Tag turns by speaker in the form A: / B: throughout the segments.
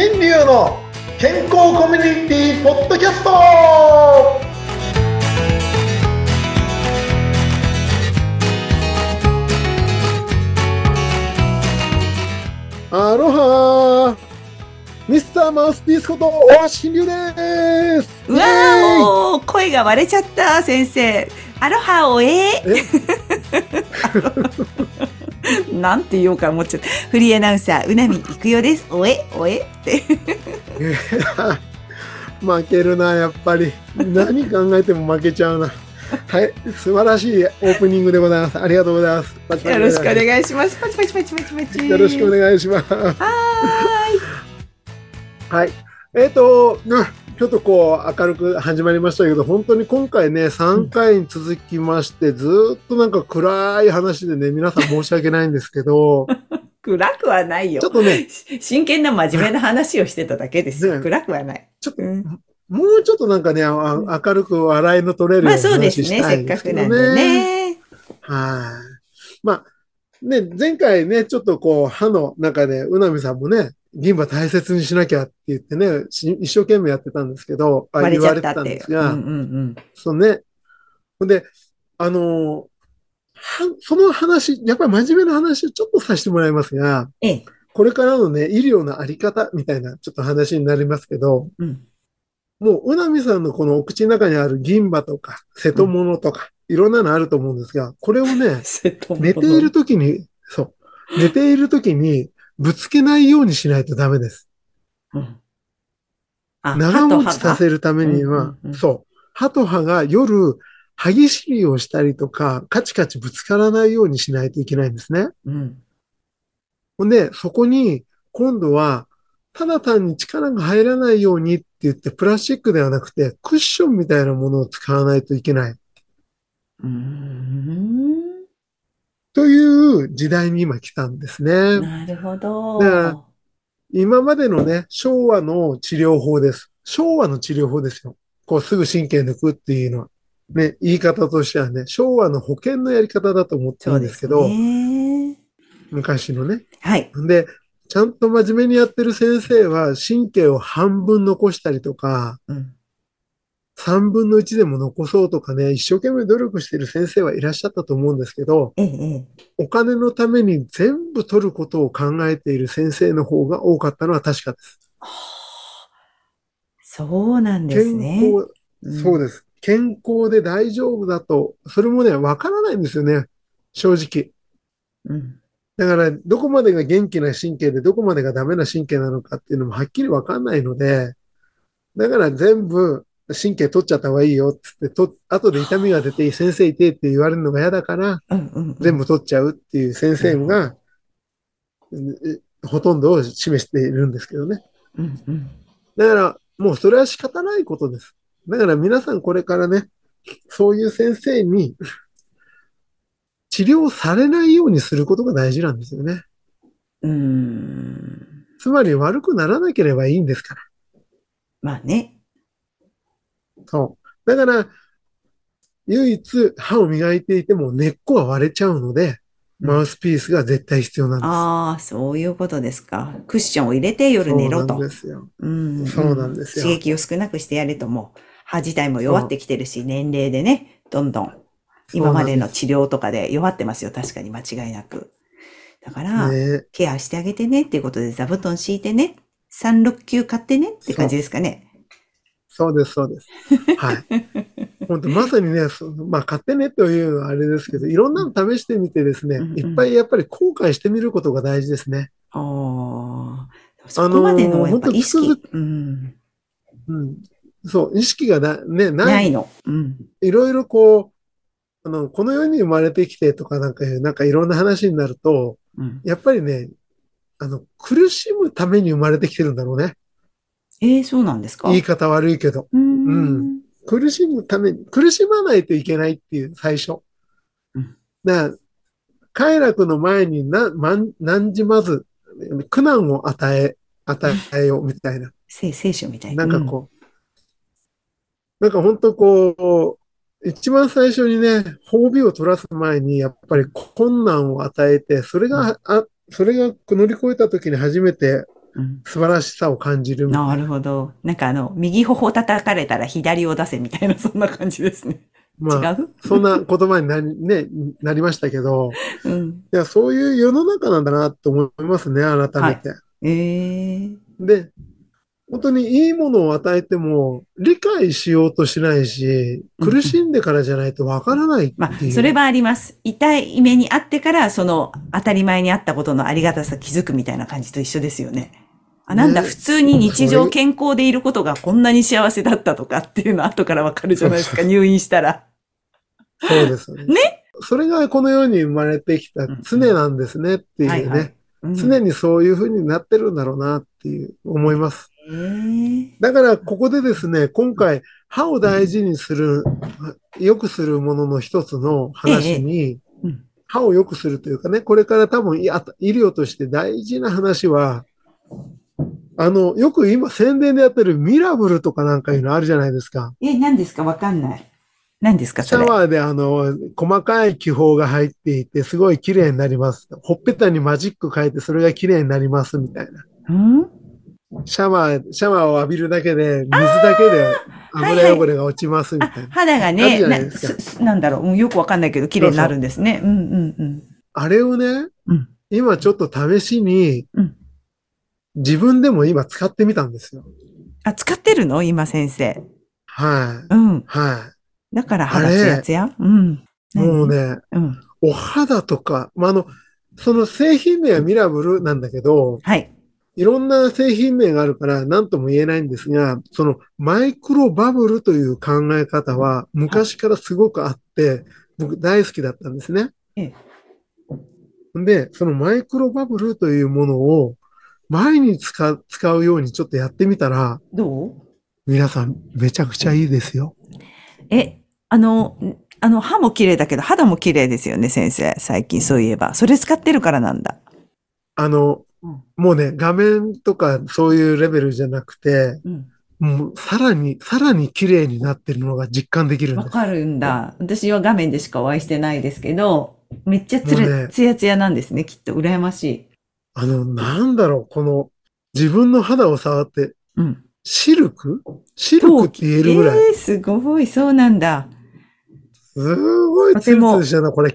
A: 新流の健康コミュニティポッドキャスト。アロハ。ミスターマウスピースこと大橋新流です。
B: うわー声が割れちゃった先生。アロハおえ なんて言おうか思っちゃった。フリーアナウンサーうなみいくよです。おえおえ？っ て
A: 負けるなやっぱり。何考えても負けちゃうな。はい素晴らしいオープニングでございます。ありがとうございます。
B: よろしくお願いします。パチパチパチパチパチ。
A: よろしくお願いします。
B: は
A: はい。えっ、ー、とちょっとこう明るく始まりましたけど本当に今回ね3回に続きましてずっとなんか暗い話でね皆さん申し訳ないんですけど
B: 暗くはないよ。
A: ちょっとね、
B: 真剣な真面目な話をしてただけですよ。ね、暗くはない。
A: ちょっと、うん、もうちょっとなんかね、明るく笑いの取れるような話したいんですけどね。まあそうですね、せっかくなんでね。はい。まあ、ね、前回ね、ちょっとこう、歯の中で、うなみさんもね、銀歯大切にしなきゃって言ってね、一生懸命やってたんですけど、
B: あ
A: 言わ
B: れてたんですが、うんうんうん、
A: そうね。で、あのその話、やっぱり真面目な話をちょっとさせてもらいますが、
B: ええ、
A: これからのね、医療のあり方みたいなちょっと話になりますけど、うん、もう、うなみさんのこのお口の中にある銀歯とか、瀬戸物とか、うん、いろんなのあると思うんですが、これをね、寝ている時に、そう、寝ている時にぶつけないようにしないとダメです。うん、長持ちさせるためには、そう、歯と歯が夜、歯ぎしりをしたりとか、カチカチぶつからないようにしないといけないんですね。うん。ほんで、そこに、今度は、ただ単に力が入らないようにって言って、プラスチックではなくて、クッションみたいなものを使わないといけない。
B: うん
A: という時代に今来たんですね。
B: なるほど。
A: だから、今までのね、昭和の治療法です。昭和の治療法ですよ。こうすぐ神経抜くっていうのは。ね、言い方としてはね、昭和の保険のやり方だと思ってるんですけど、昔のね。
B: はい。
A: で、ちゃんと真面目にやってる先生は神経を半分残したりとか、うん、3分の1でも残そうとかね、一生懸命努力してる先生はいらっしゃったと思うんですけど、
B: ええ、
A: お金のために全部取ることを考えている先生の方が多かったのは確かです。
B: そうなんですね。
A: 健康、そうです。健康で大丈夫だと、それもね、わからないんですよね。正直。
B: うん。
A: だから、どこまでが元気な神経で、どこまでがダメな神経なのかっていうのもはっきりわかんないので、だから全部神経取っちゃった方がいいよってって、と後で痛みが出て、先生痛いって言われるのが嫌だから、全部取っちゃうっていう先生が、ほとんどを示しているんですけどね。だから、もうそれは仕方ないことです。だから皆さんこれからね、そういう先生に 治療されないようにすることが大事なんですよね。
B: うん。
A: つまり悪くならなければいいんですから。
B: まあね。
A: そう。だから、唯一歯を磨いていても根っこは割れちゃうので、マウスピースが絶対必要なんです。
B: ああ、そういうことですか。クッションを入れて夜寝ろと。
A: そうなんですよ。
B: うん、
A: そうなんですよ。
B: 刺激を少なくしてやれともう。歯自体も弱ってきてるし、年齢でね、どんどん、今までの治療とかで弱ってますよ。確かに間違いなく。だから、ね、ケアしてあげてねっていうことで座布団敷いてね、369買ってねって感じですかね。
A: そうです、そうです。はい。本当まさにね、まあ、買ってねというのはあれですけど、いろんなの試してみてですね、うんうん、いっぱいやっぱり後悔してみることが大事ですね。
B: ああ。そこまでのやっぱ意識。うん。
A: うん。そう、意識がな、ね、ない。
B: ないの。うん。
A: いろいろこう、あの、この世に生まれてきてとかなんか、なんかいろんな話になると、うん、やっぱりね、あの、苦しむために生まれてきてるんだろうね。
B: ええー、そうなんですか？
A: 言い方悪いけど。
B: うん,、うん。
A: 苦しむために、苦しまないといけないっていう最初。
B: うん。
A: だ快楽の前にな、まん、何時まず、苦難を与え、与えようみたいな。
B: 聖書みたいな。
A: なんかこう、なんか本当こう、一番最初にね、褒美を取らす前に、やっぱり困難を与えて、それが、あ、それが乗り越えた時に初めて、素晴らしさを感じる。
B: なるほど。なんかあの、右頬叩かれたら左を出せみたいな、そんな感じですね。まあ、違う？
A: そんな言葉になり、ね、なりましたけど、うん、いや、そういう世の中なんだなと思いますね、改めて。はい、えー、で、本当にいいものを与えても理解しようとしないし、苦しんでからじゃないとわからないいう、ま
B: あ、それはあります。痛い目にあってから、その当たり前にあったことのありがたさ気づくみたいな感じと一緒ですよね。あ、なんだ、普通に日常健康でいることがこんなに幸せだったとかっていうの後からわかるじゃないですか、入院したら。
A: そうですね。ねそれがこの世に生まれてきた常なんですねっていうね。常にそういうふうになってるんだろうなっていう思います。だからここでですね、今回歯を大事にする、良くするものの一つの話に、歯を良くするというかね、これから多分医療として大事な話は、あの、よく今宣伝でやってるミラブルとかなんかいうのあるじゃないですか。
B: え、何ですか？わかんない。何ですか？
A: シャワーであの、細かい気泡が入っていて、すごい綺麗になります。ほっぺたにマジック書いて、それが綺麗になりますみたいな。うん？シャワー、シャワーを浴びるだけで、水だけで油汚れが落ちますみたいな。
B: 肌がねな、なんだろう、よくわかんないけど、綺麗になるんですね。うんうんうん。
A: あれをね、うん、今ちょっと試しに、うん、自分でも今使ってみたんですよ。
B: あ、使ってるの？今先生。
A: はい。
B: うん。
A: は
B: い。だから肌ツヤツヤ？うん。
A: もうね、うん、お肌とか、まあ、あの、その製品名はミラブルなんだけど、
B: はい。
A: いろんな製品名があるから何とも言えないんですが、そのマイクロバブルという考え方は昔からすごくあって、僕大好きだったんですね。で、そのマイクロバブルというものを前に使う使うようにちょっとやってみたら、
B: どう？
A: 皆さんめちゃくちゃいいですよ。
B: え、あの、あの歯も綺麗だけど肌も綺麗ですよね、先生。最近そういえば。それ使ってるからなんだ。
A: あの、もうね、画面とかそういうレベルじゃなくて、うん、もうさらに、さらに綺麗になってるのが実感できるんです。
B: わかるんだ。私は画面でしかお会いしてないですけど、めっちゃつる、ね、つやつやなんですね、きっと。羨ましい。
A: あの、なんだろう、この、自分の肌を触って、うん、シルク？シルクって言えるぐらい。
B: えー、すごい、そうなんだ。
A: すごいツルツルしたな、これ、っ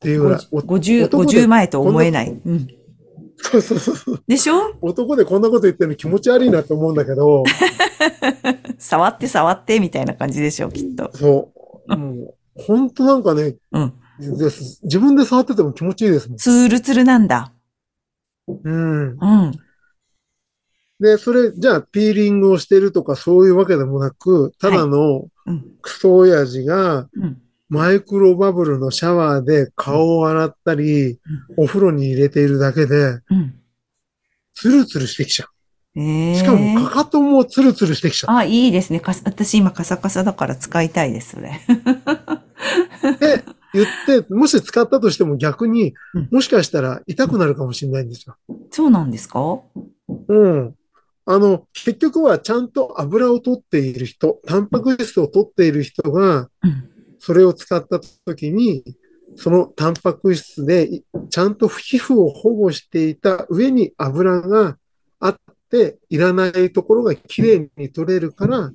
A: ていうぐらい。
B: 50、50前と思えない。うん。
A: そうそうそう。
B: でしょ？
A: 男でこんなこと言ってるの気持ち悪いなって思うんだけど。
B: 触って触ってみたいな感じでしょ、きっと。
A: そう。もう、本当なんかね、うん。自分で触ってても気持ちいいですもん。
B: ツルツルなんだ。
A: うん。うん。で、それ、じゃあ、ピーリングをしてるとかそういうわけでもなく、ただのクソ親父が、うんマイクロバブルのシャワーで顔を洗ったり、お風呂に入れているだけで、ツルツルしてきちゃう。しかも、かかともツルツルしてきちゃう。
B: あ、いいですね。私今カサカサだから使いたいです、それ。
A: で、言って、もし使ったとしても逆に、もしかしたら痛くなるかもしれないんですよ。
B: そうなんですか？
A: うん。あの、結局はちゃんと油を取っている人、タンパク質を取っている人が、うんそれを使った時に、そのタンパク質でちゃんと皮膚を保護していた上に油があって、いらないところがきれいに取れるから、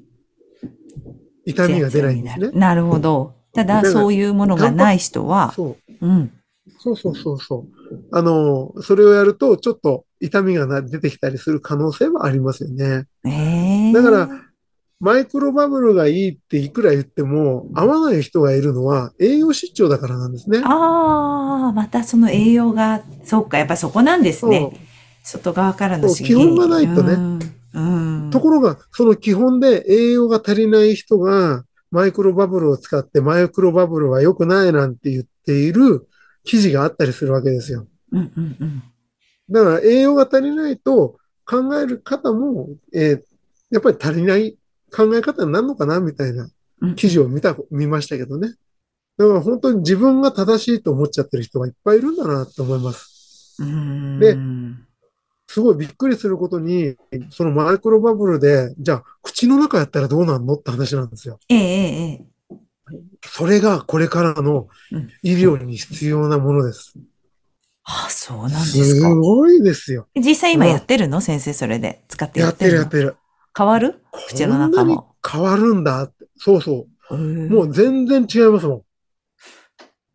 A: 痛みが出ないんですね。
B: なるほど。ただ、そういうものがない人は、
A: そう。うん。そうそうそうそう。あの、それをやると、ちょっと痛みが出てきたりする可能性はありますよね。
B: え
A: ー、だから、マイクロバブルがいいっていくら言っても、合わない人がいるのは栄養失調だからなんですね。
B: ああ、またその栄養が、そうか、やっぱそこなんですね。外側からの
A: 基本がないとね。うん、ところが、その基本で栄養が足りない人が、マイクロバブルを使ってマイクロバブルは良くないなんて言っている記事があったりするわけですよ。
B: うんうんうん、
A: だから栄養が足りないと考える方も、えー、やっぱり足りない考え方になるのかなみたいな記事を見た、見ましたけどね。だから本当に自分が正しいと思っちゃってる人がいっぱいいるんだなと思います。で、すごいびっくりすることに、そのマイクロバブルで、じゃあ口の中やったらどうなんのって話なんですよ。
B: えええ
A: それがこれからの医療に必要なものです。
B: あ、そうなんですか。
A: すごいですよ。
B: 実際今やってるの、先生それで使って
A: やってるやってる。
B: 変わる？口の中も。
A: 変わるんだって。そうそう。もう全然違いますもん。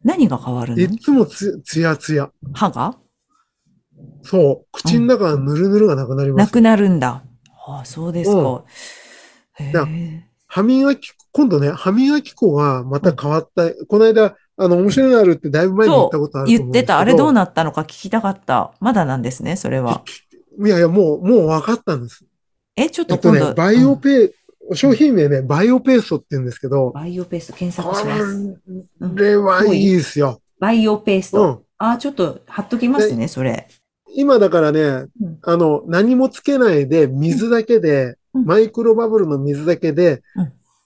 B: 何が変わるの？
A: いつもつ、つやつや。
B: 歯が？
A: そう。口の中がぬるぬるがなくなります。
B: なくなるんだ。ああ、そうですか。
A: 歯磨き、今度ね、歯磨き粉がまた変わった。この間、あの、面白いのあるってだいぶ前に言ったことある。
B: 言ってた。あれどうなったのか聞きたかった。まだなんですね、それは。
A: いやいや、もう、もう分かったんです。
B: え、ちょっと今度。
A: ね、バイオペ、うん、商品名ね、バイオペーストって言うんですけど。
B: バイオペースト検索します。
A: これはいいですよ。
B: バイオペースト。うん、あ、ちょっと貼っときますね、それ。
A: 今だからね、うん、あの、何もつけないで、水だけで、マイクロバブルの水だけで、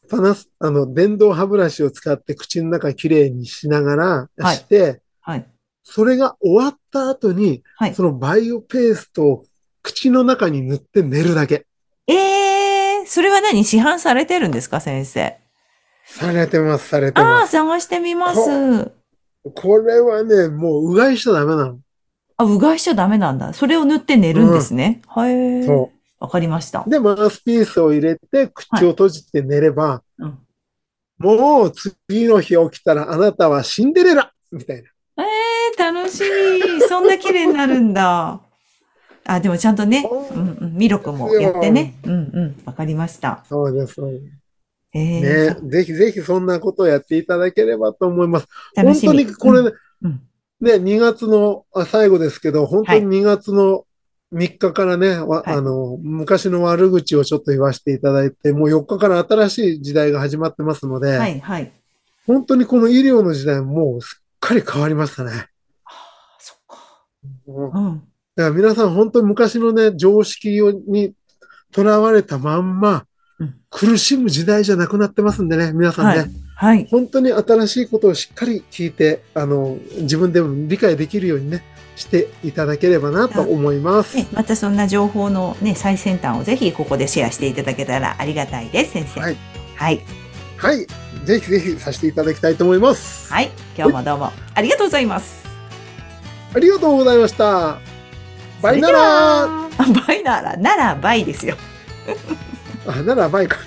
A: パナス、あの、電動歯ブラシを使って口の中きれいにしながらして、はい。はい、それが終わった後に、はい、そのバイオペーストを口の中に塗って寝るだけ。
B: ええー、それは何？市販されてるんですか、先生。
A: されてます、されてます。ああ、
B: 探してみます
A: こ。これはね、もううがいしちゃダメなの。
B: あ、うがいしちゃダメなんだ。それを塗って寝るんですね。うん、はい。そう。わかりました。
A: で、マウスピースを入れて、口を閉じて寝れば、はいうん、もう次の日起きたらあなたはシンデレラみたい
B: な。ええー、楽しい。そんな綺麗になるんだ。あ、でもちゃんとね、うんうん、ミロクもやってね。うんうん、わかりました。
A: そうです。えー、ね、ぜひぜひそんなことをやっていただければと思います。本当にこれね、うん、ね、2月の最後ですけど、本当に2月の3日からね、はい、あの、昔の悪口をちょっと言わせていただいて、もう4日から新しい時代が始まってますので、はいはい、本当にこの医療の時代もうすっかり変わりましたね。ああ、そっか。うん。だから皆さん本当に昔のね、常識にとらわれたまんま、苦しむ時代じゃなくなってますんでね、皆さんね。はいはい、本当に新しいことをしっかり聞いて、あの、自分でも理解できるようにね、していただければなと思います。
B: またそんな情報のね、最先端をぜひここでシェアしていただけたらありがたいです、先生。はい。はい。
A: はい。ぜひぜひさせていただきたいと思います。
B: はい。今日もどうもありがとうございます。
A: ありがとうございました。バイなら
B: バイなら、ならバイですよ。
A: あ、ならバイか。